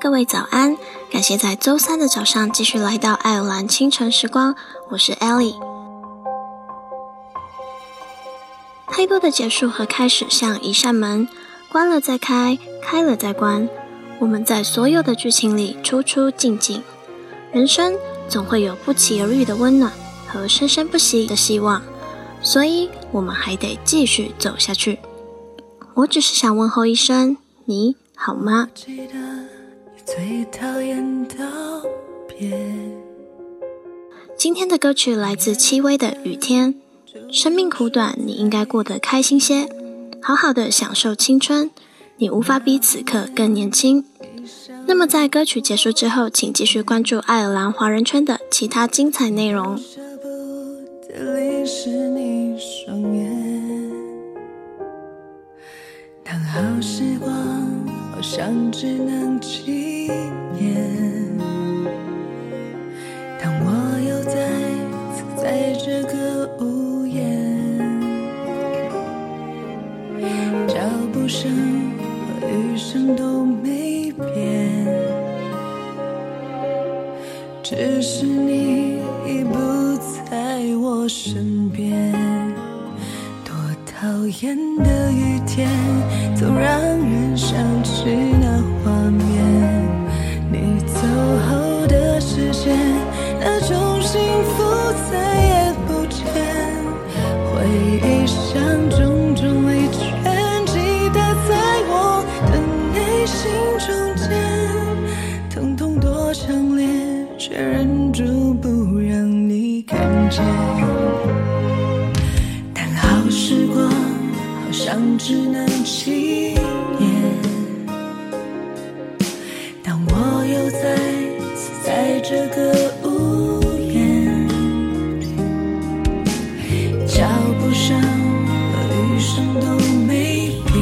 各位早安！感谢在周三的早上继续来到爱尔兰清晨时光，我是 Ellie。太多的结束和开始像一扇门，关了再开，开了再关。我们在所有的剧情里出出进进，人生总会有不期而遇的温暖和生生不息的希望，所以我们还得继续走下去。我只是想问候一声，你好吗？最讨厌道别今天的歌曲来自戚薇的《雨天》。生命苦短，你应该过得开心些，好好的享受青春。你无法比此刻更年轻。那么在歌曲结束之后，请继续关注爱尔兰华人圈的其他精彩内容。当好时光好像只能纪念，当我又再次在这个屋檐，脚步声和雨声都没变，只是你已不在我身边。多讨厌的雨天。总让人想起那画面，却忍住不让你看见。但好时光，好像只能纪念。当我又再次在。这个屋檐，脚步声和雨声都没变，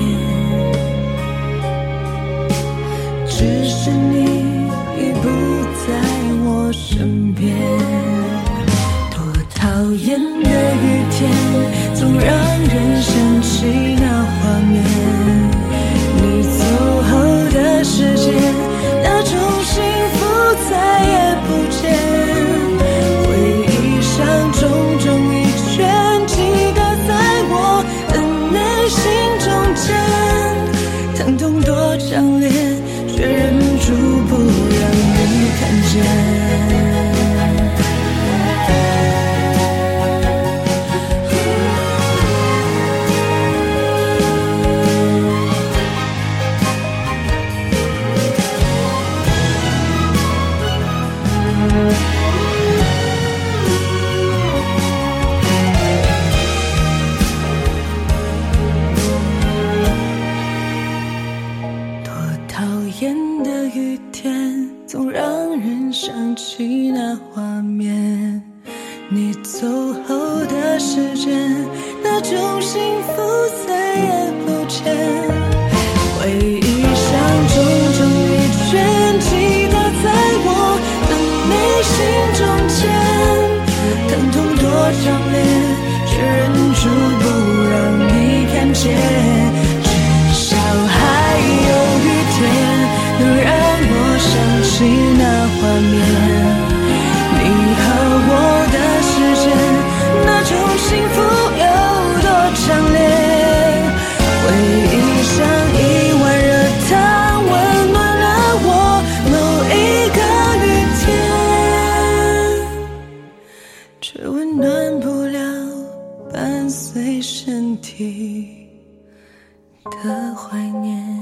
只是你已不在我身边。多讨厌的雨天，总让人想起想起那画面，你走后的时间，那种幸福再也不见。回忆像重重一圈，击打在我的内心中间，疼痛多强烈，却忍住不让你看见。至少还有雨天，仍然。想起那画面你和我的时间那种幸福有多强烈回忆像一碗热汤温暖了我某一个雨天却温暖不了伴随身体的怀念。